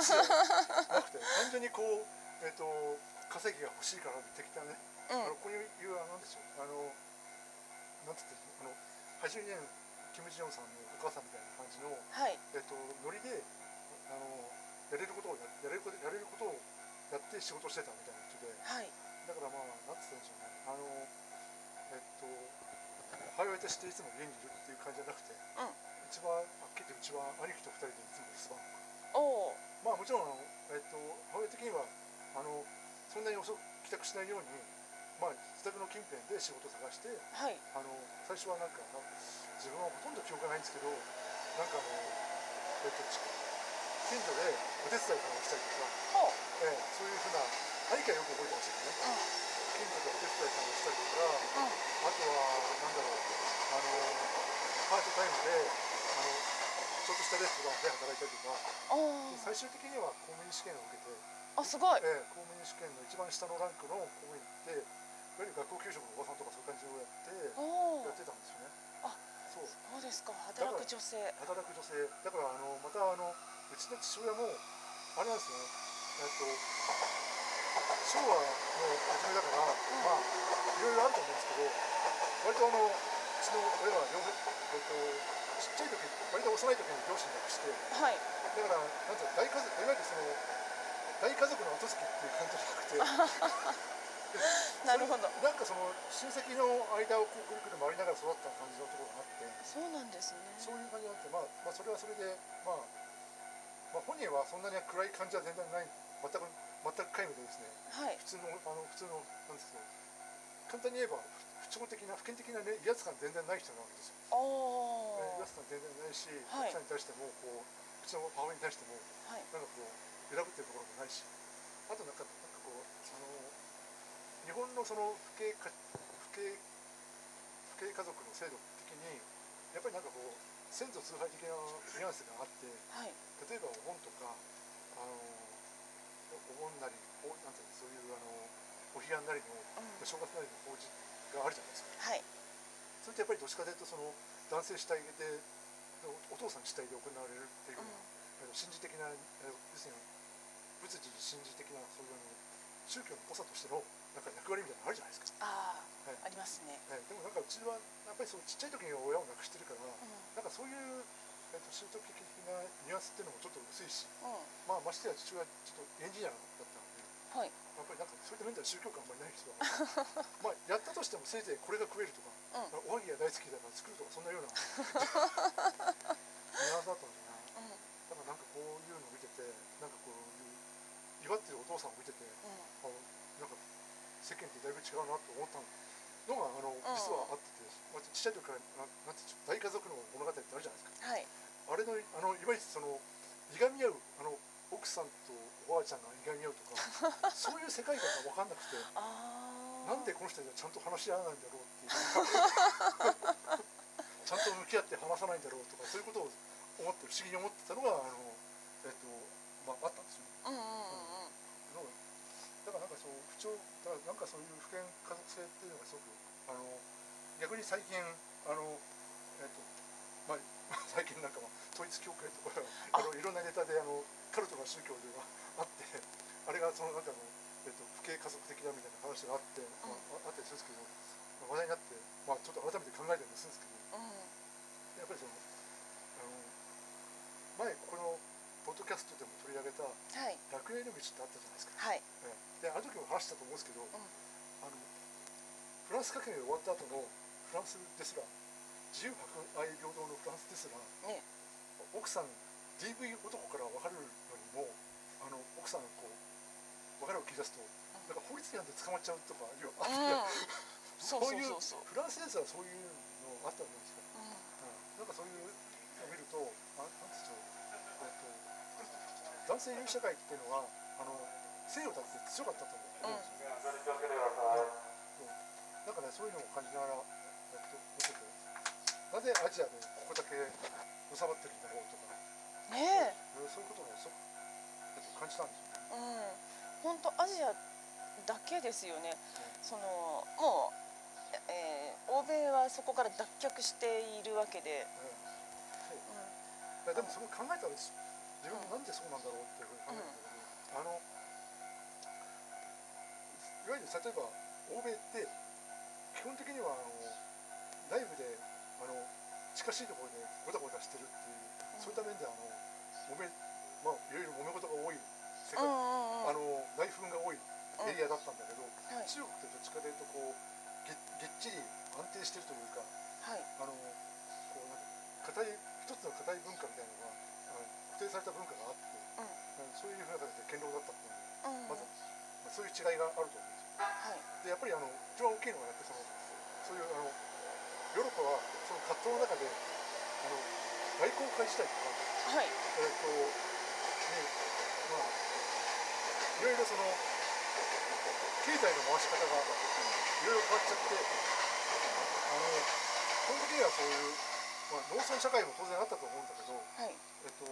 い。う感じじゃなくて単純にこう、えっと、稼ぎが欲しい。から的なね、うんあのこうい。うあのなんでしょうあのなんつってあの80年キム・ジヨンさんのお母さんみたい。な感じの、はい。えっと、ノリであのやれることをややれることやれることをやって仕事してたみたいな人ではい。だからまあなんつったんでしょうねあのえっと母親としてい。つも家にい。るってい。う感じじゃなくて、うん一番はっきり言ってうちは兄貴と二人でい。つも留守番おおまあもちろんあの、えっと、母親的にはあのそんなに遅く帰宅しないように、まあ、自宅の近辺で仕事を探してはい。あの最初はなんかな自分はほとんど記憶がないんですけどなんかあの、えっと、ち近所でお手伝いをしたりとか、ええ、そういうふうな兄貴はよく覚えてましたけどね。近所でお手伝いさんをしたりとかうんうん。あとはなんだろうあのパートタイムでちょっとしたレストランで働いたりとか最終的には公務員試験を受けて、おあすごい。ええ公務員試験の一番下のランクの公務員っていわゆる学校給食のおばさんとかそういう感じをやってやってたんですよね。あそう。そうですか。働く女性。働く女性。だからあのまたあのうちの父親もあれなんですよね。えっと昭和の初めだから、まあいろいろあると思うんですけど割とあのうちの親は両方、えっと、ちっちゃい時割と幼い時に両親亡くしてはい。だからなんていうの大家族いわゆるその大家族の後継ぎっていう感じじゃなくて なるほど。なんかその親戚の間をこうぐるぐる回りながら育った感じのところがあってそうなんですね。そういう感じがあって、まあ、まあそれはそれで、まあ、まあ本人はそんなに暗い感じは全然ない全く全く皆無でですねはい。普通のあの普通のなんですけど簡単に言えば不調的な不健的な、ね、威圧感全然ない人なわけですよ。威圧感全然ないし、はい。奥さんに対してもこううちの母親に対してもはい。なんかこう揺らぐってるところもないしあとなんかなんかこうあの日本のその父兄か父兄父兄家族の制度的にやっぱりなんかこう先祖崇拝的なニュアンスがあってはい。例えばお盆とかあのお盆なりおなんていうのそういうあのお彼岸なりのうん。正月なりの法事があるじゃないですか。はい。それってやっぱりどっちかというとその男性主体でお父さん主体で行われるっていうような、あの神事的な要するに仏事神事的なそういう宗教の補佐としてのなんか役割みたいなのあるじゃないですか、あはい。あありますね。はい、でもなんかうちはやっぱりそうちっちゃい時に親を亡くしてるから、うなんかそういう、えっと、宗教的なニュアンスっていうのもちょっと薄いし、んうん。まあ、ましてや父親ちょっとエンジニアだったはい。やっぱりなんかそういった面では宗教感あんまりない人だから まあやったとしてもせいぜいこれが食えるとか、うん。おはぎが大好きだから作るとかそんなようなニュアンスだったんじゃない？うん。だからなんかこういうのを見ててなんかこういう祝ってるお父さんを見ててうん。あなんか世間ってだいぶ違うなと思ったの。があの実はあってて、まあ、ちっちゃい時からななんて大家族の物語ってあるじゃないですか。はい。あれのあのいわゆるそのいがみ合うあの奥さんとおばあちゃんがいがみ合うとか そういう世界観が分かんなくてなんでこの人たちはちゃんと話し合わないんだろうっていう。ちゃんと向き合って話さないんだろうとかそういうことを思って不思議に思ってたのがあの、えっとまあ、あったんですよ。ね。うんうんうん。うん。だからなんかそう不調だからなんかそういう不健家族性っていうのがすごくあの逆に最近あのえっとまあ 最近なんかまあ統一教会とかあ。のいろんなネタであのカルトの宗教ではあってあれがそのなんかのえっと不敬家族的だみたいな話があって、まあ、あったりするんですけど、まあ話題になってまあちょっと改めて考えたりもするんですけどうん。やっぱりそのあの前このポッドキャストでも取り上げたはい。楽園の道ってあったじゃないですか。はい。ええ。であの時も話したと思うんですけど、あのフランス革命が終わった後のフランスですら自由博愛平等のフランスですらね。奥さん DV 男から分かるのにもあの奥さんこう別れを切り出すとなんか法律違反で捕まっちゃうとかいうあうん。そうそういうフランスですらそういうのあったんですか、うん。うん、なんかそういうのを見るとあなんていうんでしょう、えっと、男性優位社会っていうのはあの西洋だって強かったと思うんですよ、そうだからそういうのを感じながら、なぜアジアでここだけ収まってるんだろうとか。ねそういうことをすごくえっと感じたんですよね。えうん。本当アジアだけですよね。そのもう、えー欧米はそこから脱却しているわけで、うん。いやでもそれを考えたら自分もなんでそうなんだろうっていうふうに考えたんだけど、あのいわゆる例えば欧米って基本的にはあの内部であの近しいところでゴタゴタしてるっていう、そういった面であの揉めまあいろいろ揉め事が多い。世界、あの内紛が多いエリアだったんだけど、はい。中国ってどっちかというとこうげげっちり安定してるというかはい。あのこうなんか硬い一つの硬い文化みたいなのがあの固定された文化があって、うん。そういうふうな形で堅牢だったっていううんまず、まあ、そういう違いがあると思うんですよ。はい。でやっぱりあの一番大きいのはやっぱりそのそういうあのヨーロッパはその葛藤の中であの外交界自体とかはいえっ、とねまあいろいろその経済の回し方がいろいろ変わっちゃってあの基本的にはそういう、まあ、農村社会も当然あったと思うんだけど、はいえっと、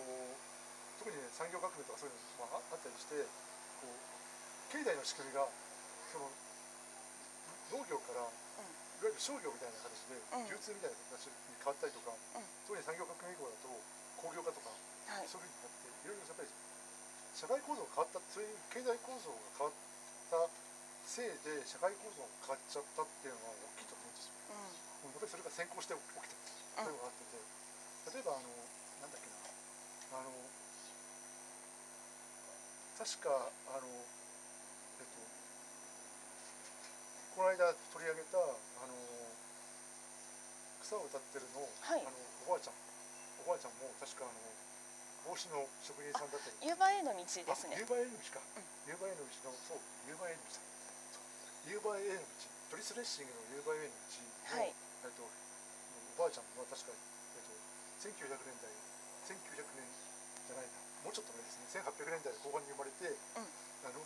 特にね産業革命とかそういうのも、まあ、あったりしてこう経済の仕組みがその農業から、いわゆる商業みたいな形で、うん流通みたいな形に変わったりとか、うん特に産業革命以降だと工業化とかはい。そういうふうになっていろいろやっぱり社会構造が変わったそういう経済構造が変わったせいで社会構造が変わっちゃったっていうのは大きいと思うんですよ。うもうやっぱりそれが先行して起きたそういうのがあってて例えばあのなんだっけな。あの確かあのえっとこの間取り上げた草を歌ってるの,、はい。あのおばあちゃんおばあちゃんも確かあの帽子の職人さんだったりん夕の道ですね。あ夕の道か、うん。夕の道のそう夕の道の道トリスレッシングの夕張への道の、はい。えっと、おばあちゃんは確か、えっと、1900年代1900年じゃないな。もうちょっと前ですね。1800年代後半に生まれて、あの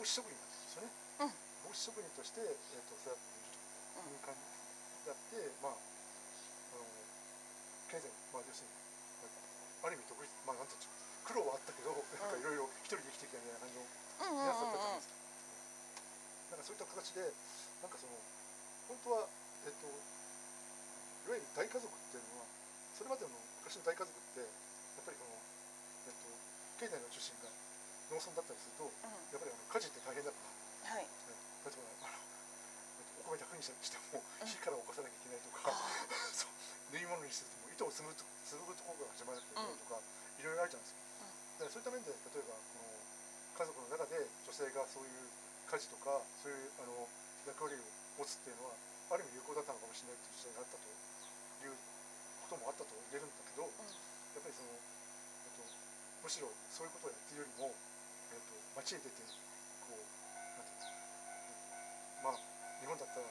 帽子職人だったんですよね、うん。帽子職人として、えっと、育っているという感じだって、まあ経済まあ要するにある意味独立まあなんていうんでしょう苦労はあったけどなんかいろいろ一人で生きてきたみたいな感じのうんうん皆さんだったじゃないうんです。か。なんかそういった形で、なんかその、本当は、えっと、いわゆる大家族っていうのは、それまでの昔の大家族って、やっぱりこの、えっと、経済の中心が農村だったりすると、やっぱりあの家事って大変だから、はい。ね例えばあの、えっとお米100にしてもうん。火から起こさなきゃいけないとか、そう縫い物にしても糸を紡ぐと紡ぐと始まるとか、いろいろあるじゃないですか。だからそういった面で例えばこの家族の中で女性がそういう家事とかそういうあの役割を持つっていうのはある意味有効だったのかもしれないっていう時代があったということもあったと言えるんだけど、やっぱりその、えっと、むしろそういうことをやっているよりも、えっと、街へ出てこうなんていうのまあ日本だったら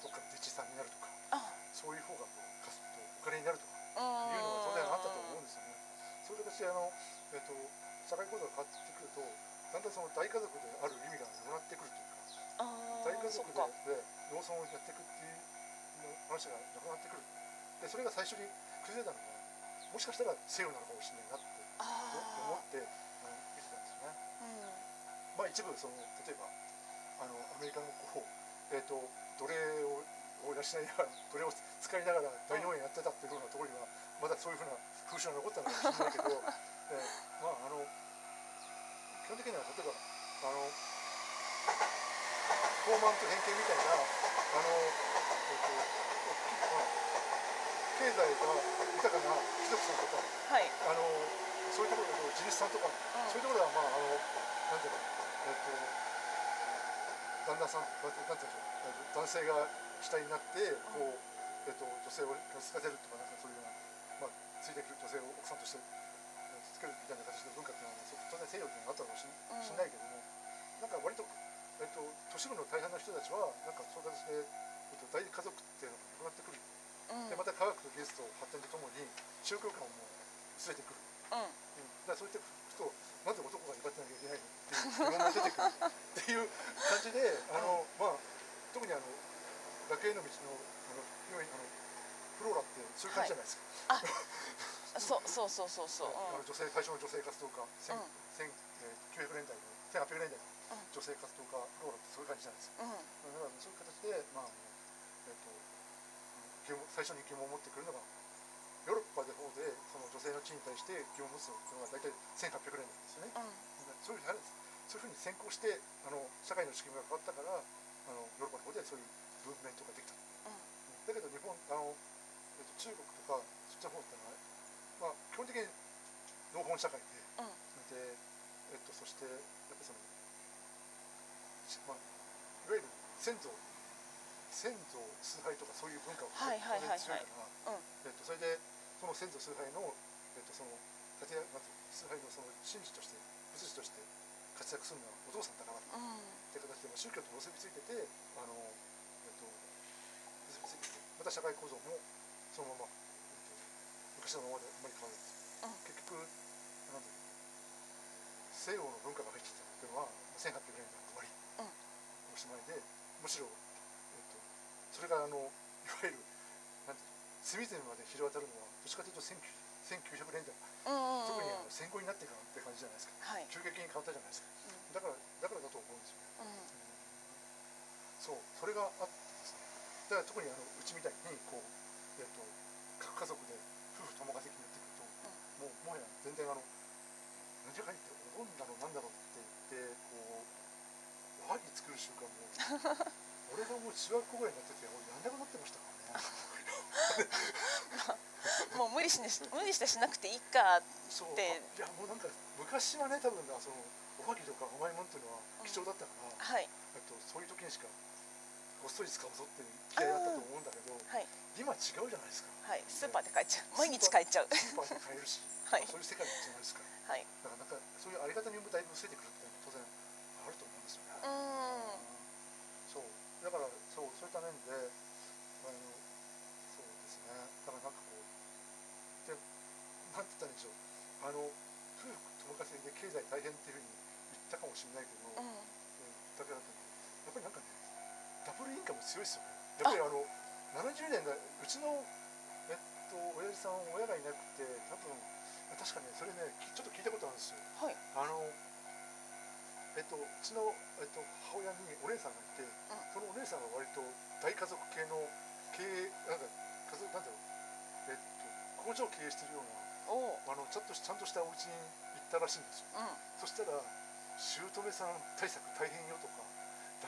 どっかで弟子さんになるとかあそういう方がこうかすとお金になるとかうんいうのが当然あったと思うんですよね。そういう形であの、えっと、社会構造が変わってくると、だんだんその大家族である意味がなくなってくるというか、大家族でで農村をやっていくっていう話がなくなってくる。で、それが最初に崩れたのが、もしかしたら西洋なのかもしれないなって思って、あの見てたんですよね。うんまあ一部その例えばあのアメリカのこうえっ、と奴隷をを養いながら奴隷を使いながら大農園やってたっていうふうなところにはまだそういうふうな風習が残ったのかもしれないけど、えーまああの基本的には例えばあの高慢と偏見みたいなあのえっ、とまあ経済が豊かな貴族さんとかはい。あのそういうところで地主さんとかうん。そういうところではまああのなんていうのえっ、と旦那さんなんてなんていうんでしょう男性が主体になってこう、えっ、と女性をつかせるとかなんかそういうようなまあついてくる女性を奥さんとしてえーつけるみたいな形の文化っていうのはそう当然西洋っていうのがあったかもしれうんしれないけども、なんか割とえっ、と都市部の大半の人たちはなんかそういう形で、えっと大家族っていうのがなくなってくる。うんでまた科学と技術と発展とともに宗教観も薄れてくる。うんうん、だからそういったことなんで男が威張ってなきゃいけないのっていう疑問が出てくるっていう感じであの、まあ、特にあの楽園の道のあの フローラってそういう感じじゃないですか、あそうそうそうそうそう、あの女性最初の女性活動家、千うん。千えー900年代の1800年代のうん。女性活動家ローラってそういう感じなんですよ。うん。うんだからそういう形で、まあえっと疑問最初に疑問を持ってくるのがヨーロッパで方でその女性の地位に対して疑問を持つのが大体1800年代ですよね。そういうふうにそういうふうに先行してあの社会の仕組みが変わったからあのヨーロッパの方でそういうムーブメントができた。だけど日本あの、えっと、中国とかそっちの方ってのは、まあ、基本的に農本社会でうん。で、えっと、そしてやっぱその、しまあ、いわゆる先祖先祖崇拝とかそういう文化がはいはい強いから、うん。えっと、それでその先祖崇拝の、えっと、その立てなんていうの崇拝のその神事として仏事として活躍するのはお父さんだからっうん。て形で、まあ、宗教と結びついててあの、びついててまた社会構造もそのまま、えっと、昔のままであんまり変わらない。うん。結局なんていうの西洋の文化が入ってきたっていうのは1800年代の終わり、うんおしまいでむしろ、えっと、それがあのいわゆるなんていうの隅々まで広がるのはどっちかというと1900 1900年代うんうん特にあの戦後になってからって感じじゃないですか。はい。急激に変わったじゃないですか。だからだからだと思うんですよね、うん。そうそれがあってだから特にあのうちみたいにこう、えっと各家族で夫婦共稼ぎになってくると、もうもはや全然あの何かいってお盆だろうなんだろうって言ってこうおはぎ作る習慣も 俺がもう中学校ぐらいになってて俺やんなくなってましたからねもう無理しね無理してしなくていいかそう。であいやもうなんか昔はね多分なそのおはぎとか甘いもんっていうのは貴重だったから、はい。えっと、そういう時にしかごっそり使うぞっていう気合だったと思うんだけどはい。今違うじゃないですか。はい。スーパーで買えちゃう。毎日買えちゃう。スーパーで買えるし、はい。そういう世界じゃないですか。はい。だからなんかそういうあり方にもだいぶ薄れてくるっていうのは当然あると思うんですよね、うん。そう。だからそうそういった面であのそうですね。だからなんかこうでなんて言ったらいいんでしょう。あの夫婦共稼ぎで経済大変っていうふうに言ったかもしれないけど、うん。だけだとやっぱりなんかね強いですよね。やっぱりあの70年代うちのえっと親父さん親がいなくて多分確かねそれねきちょっと聞いたことあるんですよ。はい。あのえっとうちの、えっと、母親にお姉さんがいて、そのお姉さんが割と大家族系の経営なんか家族なんだろうえっと工場を経営してるようなあのちょっとしちゃんとしたお家に行ったらしいんですよ。うん。そしたら姑さん対策大変よとか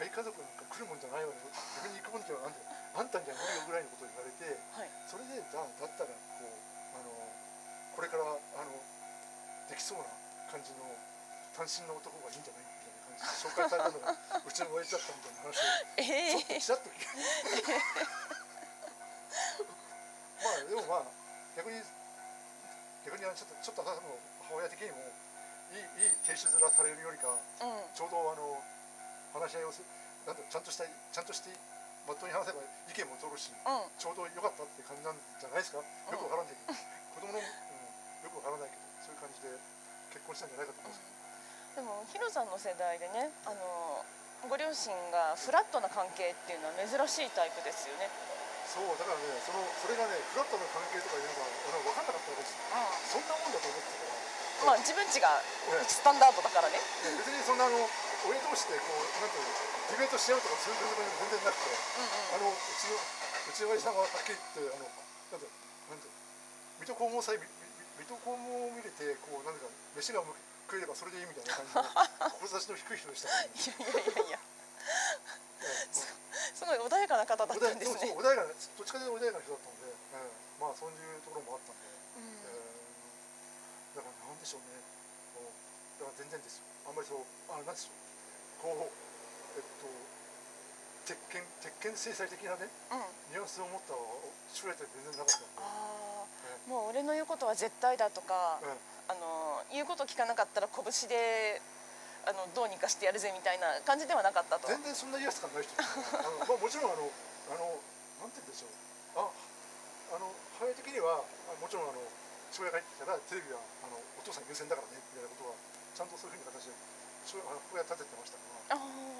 大家族なんか来るもんじゃないわよ。自分に行くもんじゃなんだよあんたには無理よぐらいのことを言われてはい。それでだだったらこうあのこれからあのできそうな感じの単身の男がいいんじゃないみたいな感じで紹介されたのがうちの親父だったみたいな話を ええ。ちょっとちらっと聞いて。まあでもまあ逆に逆にあのちょっとちょっと母親的にもいいいい亭主面されるよりかうん。ちょうどあの話し合いをすなんちゃんとしたちゃんとしてまっとうに話せば意見も通るしうん。ちょうど良かったって感じなんじゃないですか？よくわからんけど、子供の、うん、よくわからないけどそういう感じで結婚したんじゃないかと思うんです。けど、でもヒロさんの世代でねあのご両親がフラットな関係っていうのは珍しいタイプですよね。そうだからねそのそれがねフラットな関係とかいうのが俺は分かんなかったわけです。そんなもんだと思ってたから。まあ自分ちがええ。スタンダードだからね。ね別にそんなあの親同士でこうなんていうのディベートし合うとかそういうこと全然なくてあのうちのうちの親父さんははっきり言ってあのなんてなんて水戸黄門祭水戸黄門を見れてこうなんか飯が食えればそれでいいみたいな感じの 志の低い人でしたからね。いやいやいやいや。ええすごい穏やかな方だったんですね。穏やかなどっちかというと穏やかな人だったんで、ええまあそういうところもあったんで、うん。ええだからなんでしょうね。だから全然ですよ。あんまりそうあなんでしょうこうえっと鉄拳鉄拳制裁的なねうん。ニュアンスを持った父親って全然なかったんで、あえあもう俺の言うことは絶対だとかええあの言うこと聞かなかったら拳であのどうにかしてやるぜみたいな感じではなかったと。全然そんな威圧感ない人 あの、まあ、もちろんあのあのなんて言うんでしょう。ああの母親的にはあもちろんあの父親が入ってきたらテレビはあのお父さん優先だからねみたいなことはちゃんとそういうふうな形で父親あの母親立ててましたからあ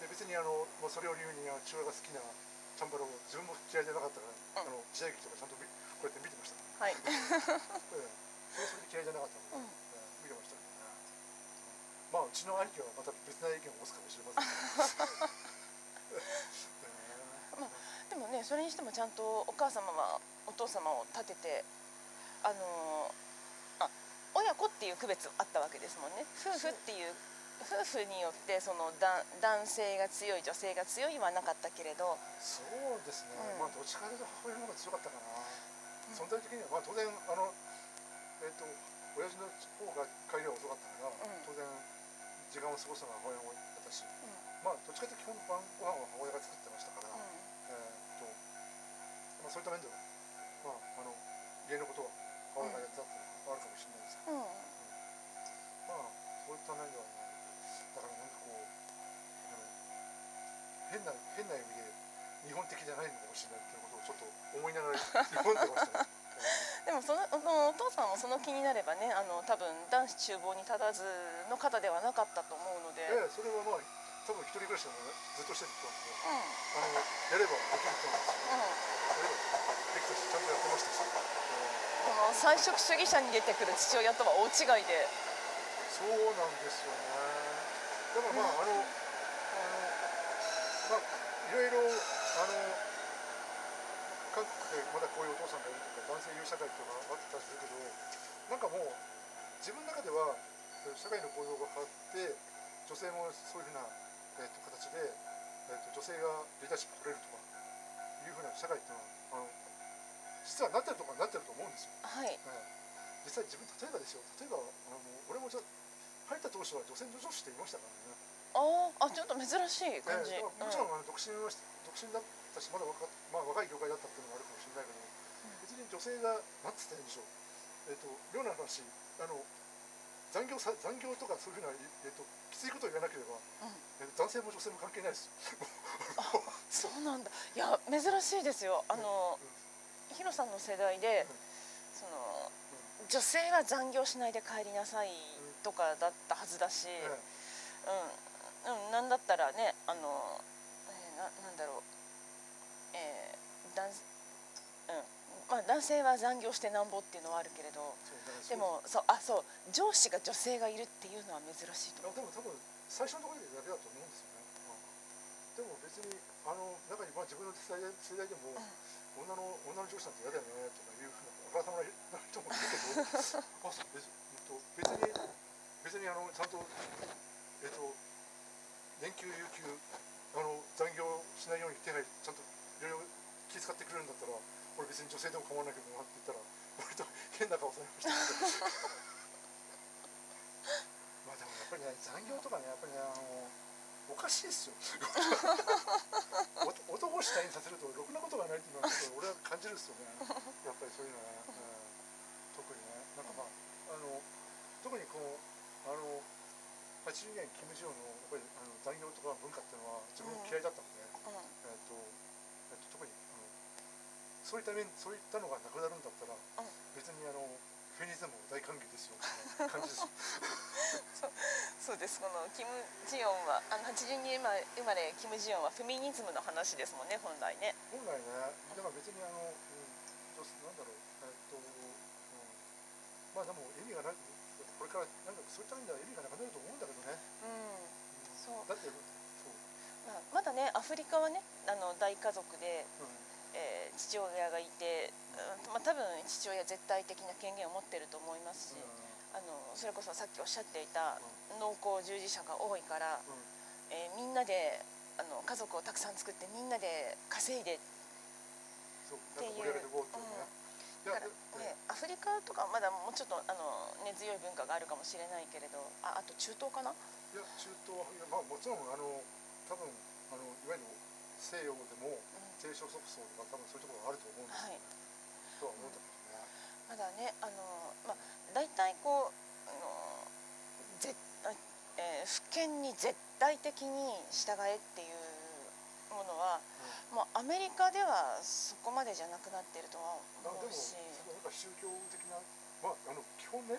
で別にあの、まあ、それを理由に父親が好きなチャンバラを自分も嫌いじゃなかったから、うん。あの時代劇とかちゃんと見こうやって見てましたかはい。ええ。それはそれで嫌いじゃなかったので、うん。ええ。見てましたけどね、うんまあうちの兄貴はまた別な意見を持つかもしれませんけど、え。えまでもねそれにしてもちゃんとお母様はお父様を立ててあのあ親子っていう区別あったわけですもんね。夫婦っていう夫婦によってそのだ男性が強い女性が強いはなかったけれどそうですね、うん。まあどっちかというと母親の方が強かったかな、ん存在的にはまあ当然あのえっ、と親父の方が帰りは遅かったから、うん。当然時間を過ごすのは母親の方だったし、まあどっちかというと基本晩ご飯は母親が作ってましたから、うえーっとまあ、そういった面では、まあ、あの家のことは母親がやってたっていうのはあるかもしれないですけど、ん。うん。まあそういった面ではねだからなんかこう変な変な意味で日本的じゃないのかもしれないっていうことをちょっと思いながら読んでましたね。でもそのお父さんもその気になればねあの多分男子厨房に立たずの方ではなかったと思うので、ええそれはまあ多分一人暮らしでもねずっとしてる人なんでうん。あのやればできる人なんですよ。うん。やればできたしちゃんとやってましたし、えこの菜食主義者に出てくる父親とは大違いで、えそうなんですよね。だからまあ、あのあのまあいろいろあの韓国でまだこういうお父さんがいるとか男性優位社会とかあったりするけどなんかもう自分の中ではえー社会の構造が変わって女性もそういうふうな、えー、と形で、えー、と女性がリーダーシップ取れるとかいうふうな社会っていうのはあの実はなってるところはなってると思うんですよ。はい、ええ実際自分例えばですよ。例えばあの俺もじゃ入った当初は女性の女子っていましたからね。あーあちょっと珍しい感じ、ええだからもちろんあの独身はし独身だったしまだ若,、まあ、若い業界だったっていうのもあるかもしれないけど、別に女性がなんつったらいいんでしょう。えっ、と妙な話あの残業さ残業とかそういうふうな、えっときついことを言わなければ、うん。えー男性も女性も関係ないです。よ。そうなんだ。いや珍しいですよ。あの、ヒロさんの世代で、その女性は残業しないで帰りなさいとかだったはずだし、えうん、うん、なんだったらねあの、えーななんだろう。えー男うん。まあ、男性は残業してなんぼっていうのはあるけれどでもそうあそう。上司が女性がいるっていうのは珍しいと思う。でも多分最初のところでだけだと思うんですよね。うんでも別にあの中にまあ自分の世代世代でも、女の女の上司なんて嫌だよねとかいうふうなあからさまな人もいるけどあそう別,、うん、と別に別にあのちゃんとえっと年休有給あの残業しないように手配ちゃんといろいろ気遣ってくれるんだったら俺別に女性でも構わないけどなって言ったら割と変な顔されました。まあでもやっぱりね残業とかねやっぱりねあのおかしいですよ。男を主体にさせるとろくなことがないっていうのは俺は感じるんですよね。やっぱりそういうのはね、うん。特にね。なんかまああの特にこのあの80年キム・ジヨンのやっぱりあの残業とか文化っていうのは自分も嫌いだったので、うん。えっとえっと特にあのそういった面そういったのがなくなるんだったら、ん。別にあのフェミニズム大歓迎ですよみたいな 感じですよ。そうです。このキム・ジヨンはあの82年生まれキム・ジヨンはフェミニズムの話ですもんね本来ね。本来ね。だから別にあの、うん、どうすなんだろう。えっと、うん、まあでも意味がないこれからなんかそういった意味では意味がなくなると思うんだけどね、うん。うん。そう。だってそう、まあ、まだねアフリカはねあの大家族で、うん。えー父親がいて、うんまあ、多分父親絶対的な権限を持ってると思いますし、あのそれこそさっきおっしゃっていた農耕従事者が多いから、うん。うんえーみんなであの家族をたくさん作ってみんなで稼いでそう。なんか盛り上げていこうっていうね、いやだから、ね、アフリカとかまだもうちょっとあの根強い文化があるかもしれないけれどああと中東かな？いや中東はまあもちろんあの多分あのいわゆる西洋でも低所得層とか多分そういうところがあると思うんですよね、とは思うんだけどね、まだねあの、まあ、大体こうあのぜあえー福建に絶対的に従えっていうものは、もうアメリカではそこまでじゃなくなってるとは思うし、なんか宗教的なまああの基本ね、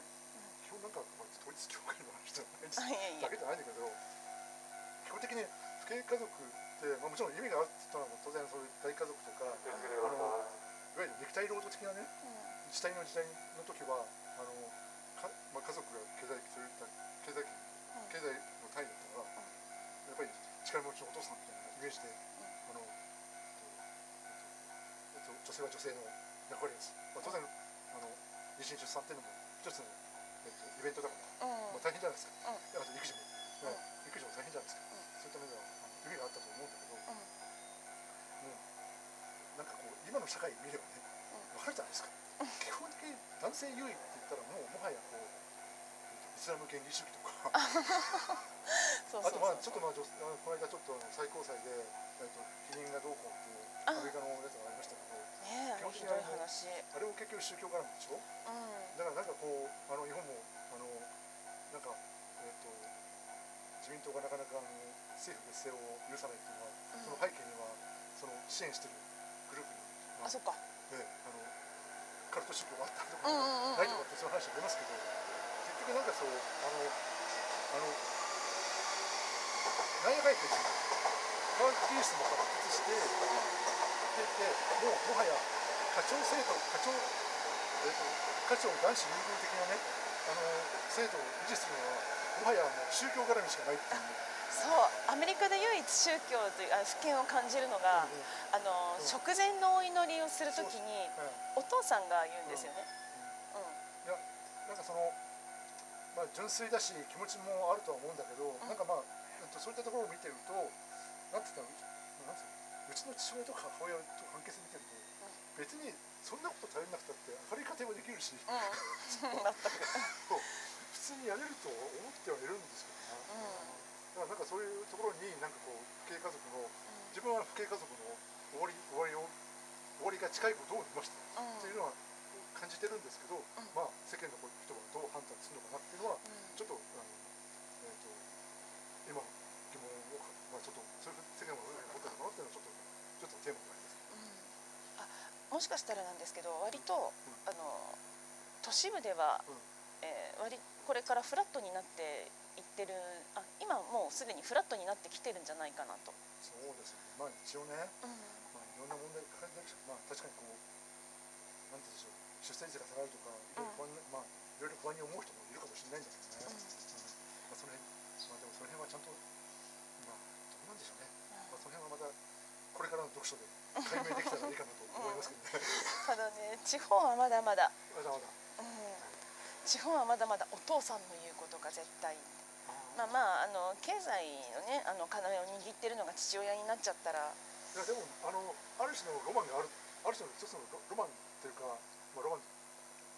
基本なんか、まあ、統一教会の話じゃないだけじゃないんだけど基本的に父兄家族って、まあ、もちろん意味があるって言ったのは当然そういう大家族とかあのいわゆる肉体労働的なね、うん。時代の時代の時はあのか、まあ、家族が経済経済うん。経済の単位だったから、やっぱり力持ちのお父さんみたいなイメージで、あの、女性は女性の役割です、まあ、当然あの妊娠出産っていうのも一つの、えっと、イベントだから、うん。まあ、大変じゃないですか、うん。だから育児も、うん。ね育児も大変じゃないですか、そういった面ではあの意味があったと思うんだけど、うん。もうなんかこう今の社会見ればね分かるじゃないですか、基本的に男性優位って言ったらもうもはやこうイスラム原理主義とか。あとまあちょっとまあ女あのこの間ちょっと最高裁で、えっと避妊がどうこうっていうひどい話あれも結局宗教絡みでしょ？うん。だからなんかこうあの日本もあのなんかえっ、と自民党がなかなかあの政府別姓を許さないっていうのは、その背景にはその支援してるグループに、まああそっか。ね、あのカルト宗教があったりとか、うんうんうんうん。ないとかってそういう話が出ますけど結局なんかそうあのあのなんやかんやって科学技術も発達してででもうもはや課長制度課長、えっと課長男子優遇的なねあの制度を維持するのはもはやもう宗教絡みしかないっていう。そうアメリカで唯一宗教というあ不権を感じるのが、あの、うん。食前のお祈りをするときにうん。お父さんが言うんですよね、いやなんかその、まあ、純粋だし気持ちもあるとは思うんだけど、なんかまあ、えっと、そういったところを見てるとなんて言ったらなんていう？のうちの父親とか母親と関係性見てると、別にそんなこと頼りなくたって明るい家庭はできるし、うん。普通にやれると思ってはいるんですけどね、だからなんかそう。いう。ところになんかこう。父兄家族の自分は父兄家族の終わり終わりを終わりが近いことを見ました、う。んっていう。のは感じてるんですけど、まあ世間の人がどう。判断するのかなっていう。のはちょっとあの、えー、と今まあ、ちょっとそういう世間はどういうふうに思ってるのっていうのはちょっとちょっとテーマがあります。うん。あもしかしたらなんですけど割と、あの都市部では、うん。えー割これからフラットになっていってるあ今もうすでにフラットになってきてるんじゃないかなと、そうですね。まあ一応ね、まあいろんな問題抱えてるし、まあ確かにこうなんて言うんでしょう、出生率が下がるとか、いろいろ不安な、まあいろいろ不安に思う人もいるかもしれないんだけどね。うんまあその辺、まあでもその辺はちゃんとまあどうなんでしょうね。まあその辺はまたこれからの読書で解明できたらいいかなと思いますけどね。ただね地方はまだまだ、まだまだ。うん、地方はまだまだお父さんの言うことが絶対。まあ。まああの経済のねあの要を握ってるのが父親になっちゃったら。いやでもあのある種のロマンがあるある種の一つのロロマンっていうか、まあ、ロマン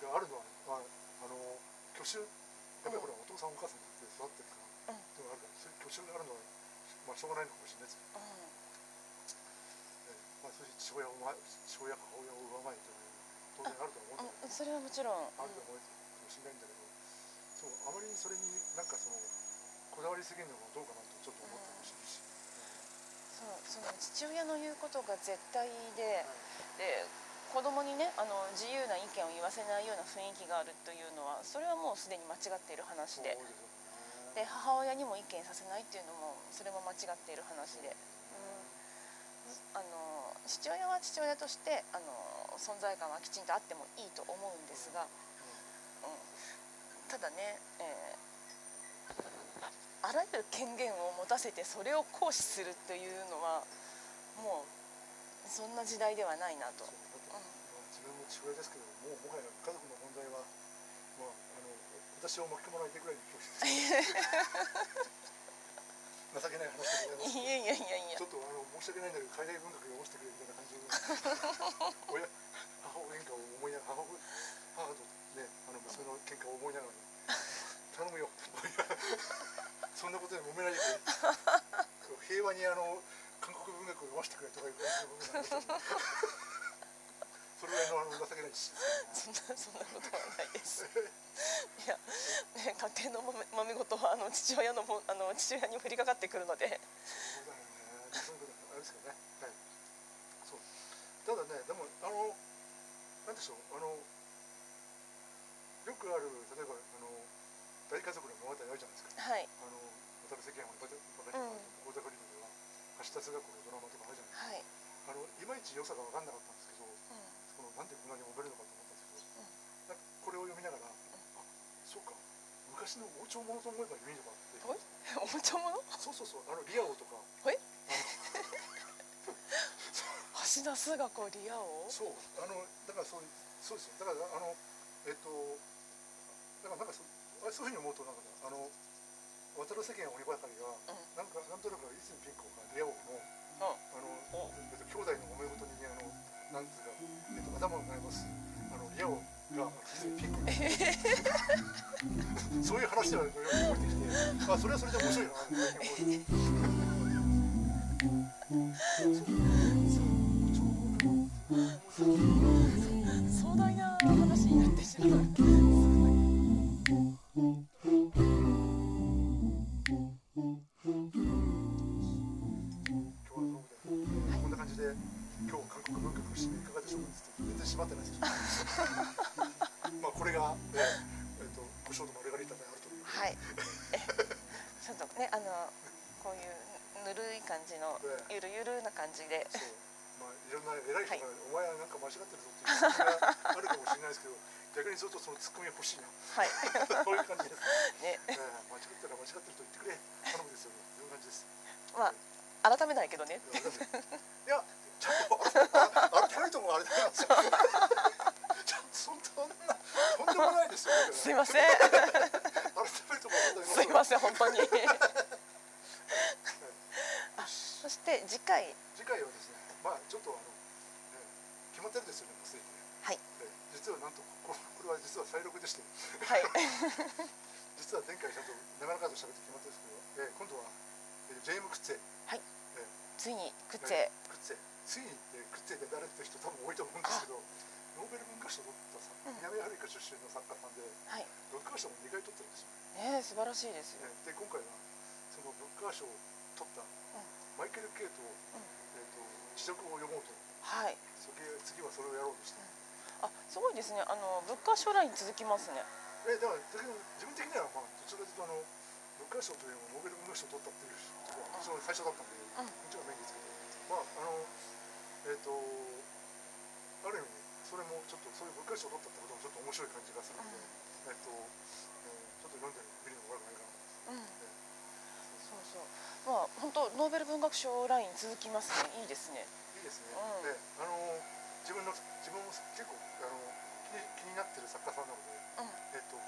があるのは、まあ、あの挙手。やっぱりこれはお父さんお母さんで育ってるから、うん。っていうのがあるからそういう挙手があるのは、まあ、しょうがないのかもしれないですけど、うえーまあ、そういう父親をま父親母親を上回るというのは当然あるとは思うんだけど、ん、うん、それはもちろん、あると思うかもしれないん。だけどそうあまりにそれになんかそのこだわりすぎるのもどうかなとちょっと思ったりもするし。そうその父親の言うことが絶対でで子供にねあの自由な意見を言わせないような雰囲気があるというのはそれはもうすでに間違っている話で。で母親にも意見させないっていうのもそれも間違っている話で、うん、あの父親は父親としてあの存在感はきちんとあってもいいと思うんですが、うん、ただね、えーあらゆる権限を持たせてそれを行使するというのはもうそんな時代ではないなと。自分も父親ですけどもうもはや家族の問題は、まあ、あの私を巻き込まないでぐらいの教室情けない話でございます。いやいやいやいや。ちょっとあの申し訳ないんだけど海外文学読ませてくれみたいな感じで 親母親喧嘩を思いながら母親母とねあの娘の喧嘩を思いながら、頼むよそんなことで揉めないでくれ。平和にあの韓国文学を読ませてくれとかいう感じのそれぐらいのあの情けないしそんなそんなことはないです。いや、ね、家庭のもめ事はあの父親のもあの父親に降りかかってくるので、そうだよね。あれですかね。はい。そう。ただね、でもあのなんでしょう、あのよくある例えばあの大家族の物語あるじゃないですか。はいあの渡辺世間はバカバカうん講座クリックでは橋田壽賀子のドラマとかあるじゃないですか。はい、あのいまいち良さが分かんなかったなんでこんなに揉めるのかと思ったんですけど、これを読みながら、あそうか。昔の王朝ものと思えばいいのかって。はい？おものそうそうそうあのリア王とか。はい？あ橋田壽賀子リア王？のそう。あのだからそうそうですよ。だからあのえっとだからなんかそうあそういうふうに思うとなんかあの渡る世間鬼ばかりが、うん。なんかなんとなく泉ピン子がリア王のうん。あの、えっと、兄弟の揉め事にね、あの、なんていうか、えっと、頭を悩ます。あの、矢をが、ピンク。そういう話では、よく覚えてきて、あ、それはそれで面白いな、そう、そう。そうお前はなんか間違ってるぞっていうツッコミがあるかもしれないですけど、逆にするとそのツッコミが欲しいな。はい そういう感じです。ねえー間違ってる間違ってると言ってくれ。頼むですよね。そういう感じです。まあ改めないけどねいや、ちゃんと、ああ改めてもあれなんですよ。ちゃんとそんな、とんでもないですよ。すいません改めてもすいません本当にあそして次回次回はですね、まあちょっとあの、えー決まってるんですよね、もうすでにね。はい。で実はなんとここれは実は再録でしてはい。実は前回ちゃんと長々と喋って決まったんですけど、えー今度は、えージェーム・クッツェはい。えつい。にクッチェえークッツェつい。に、えークッツェで誰って人多分多い。と思うんですけどノーベル文学賞を取ったさうん南アフリカ出身の作家さんではい。ブッカー賞も2回取ってるんですよ、ねえ素晴らしい。ですよねで今回はそのブッカー賞を取ったマイケル・ケイト,、えー、と試読を読もうと。はい。それ次はそれをやろうとして、あすごいですね。あの物価将来に続きますね。えだから自分的にはまあどちらかというとあのブッカー賞というのもノーベル文学賞を取ったっていう人がその最初だったんで、うん。もちろんメインですけどまああのえっ、とある意味それもちょっとそういうブッカー賞を取ったってこともちょっと面白い感じがするんで、えっ、と、えーちょっと読んでみるのも悪くないかな。うん。そうそうまあ本当ノーベル文学賞ライン続きますね。いいですね。いいですね、うん。であの自分の自分も結構あの気に気になってる作家さんなので、うん。えっ、と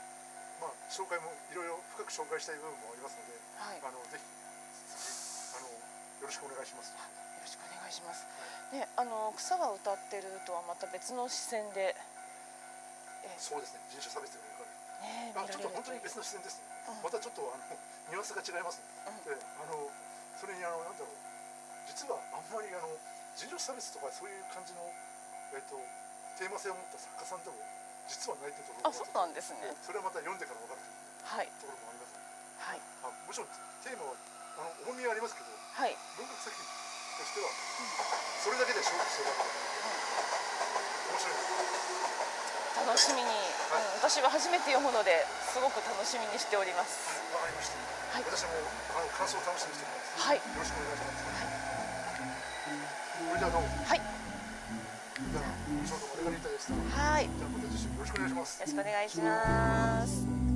まあ紹介もいろいろ深く紹介したい部分もありますのではい。よあのぜひ次あのよろしくお願いします。ろしくお願いします。ねあの草が歌ってるとはまた別の視線で。えそうですね、人種差別。ねあ、ちょっと本当に別の視線です。ね。うん。またちょっとあのニュアンスが違いますね。うん。で、あのそれにあのなんだろう、実はあんまりあの人種差別とかそういう感じのえっ、とテーマ性を持った作家さんでも実はないってところがあそうなんですね。それはまた読んでから分かるというはい。ところもありますね。はい。あもちろんテーマはあの重みはありますけど、はい、文学作品としてはそれだけで勝負してるわけで面白いです。楽しみに、うん、私は初めて読むのですごく楽しみにしておりますわかりました。はい私もあの感想を楽しみにしております。はいよろしくお願いします。これじゃあどうも。はいじゃあ、ちょうどマルガリータでした。じはいよゃあ、また次週よろしくお願いします。ろしくお願いします